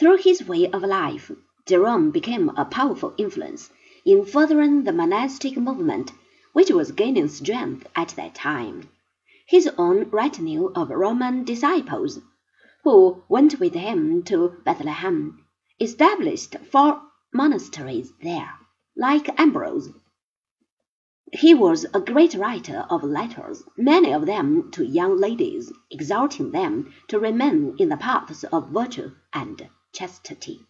Through his way of life, Jerome became a powerful influence in furthering the monastic movement, which was gaining strength at that time. His own retinue of Roman disciples, who went with him to Bethlehem, established four monasteries there. Like Ambrose, he was a great writer of letters, many of them to young ladies, exhorting them to remain in the paths of virtue and chastity.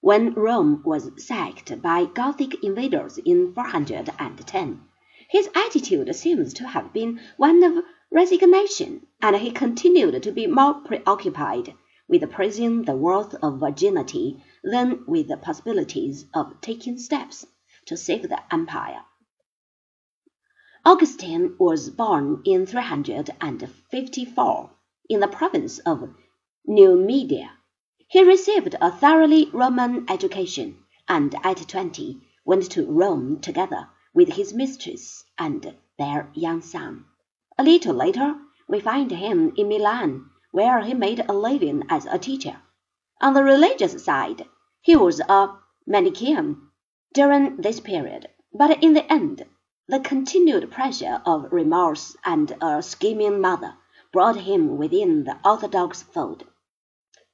When Rome was sacked by Gothic invaders in 410, his attitude seems to have been one of resignation, and he continued to be more preoccupied with praising the worth of virginity than with the possibilities of taking steps to save the empire. Augustine was born in 354 in the province of Numidia. He received a thoroughly Roman education, and at twenty went to Rome together with his mistress and their young son. A little later, we find him in Milan, where he made a living as a teacher. On the religious side, he was a Manichaean during this period, but in the end, the continued pressure of remorse and a scheming mother brought him within the orthodox fold.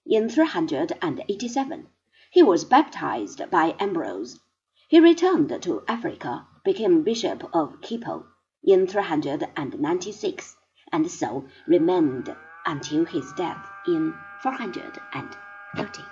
In 387, he was baptized by Ambrose. He returned to Africa, became Bishop of Hippo in 396, and so remained until his death in 430.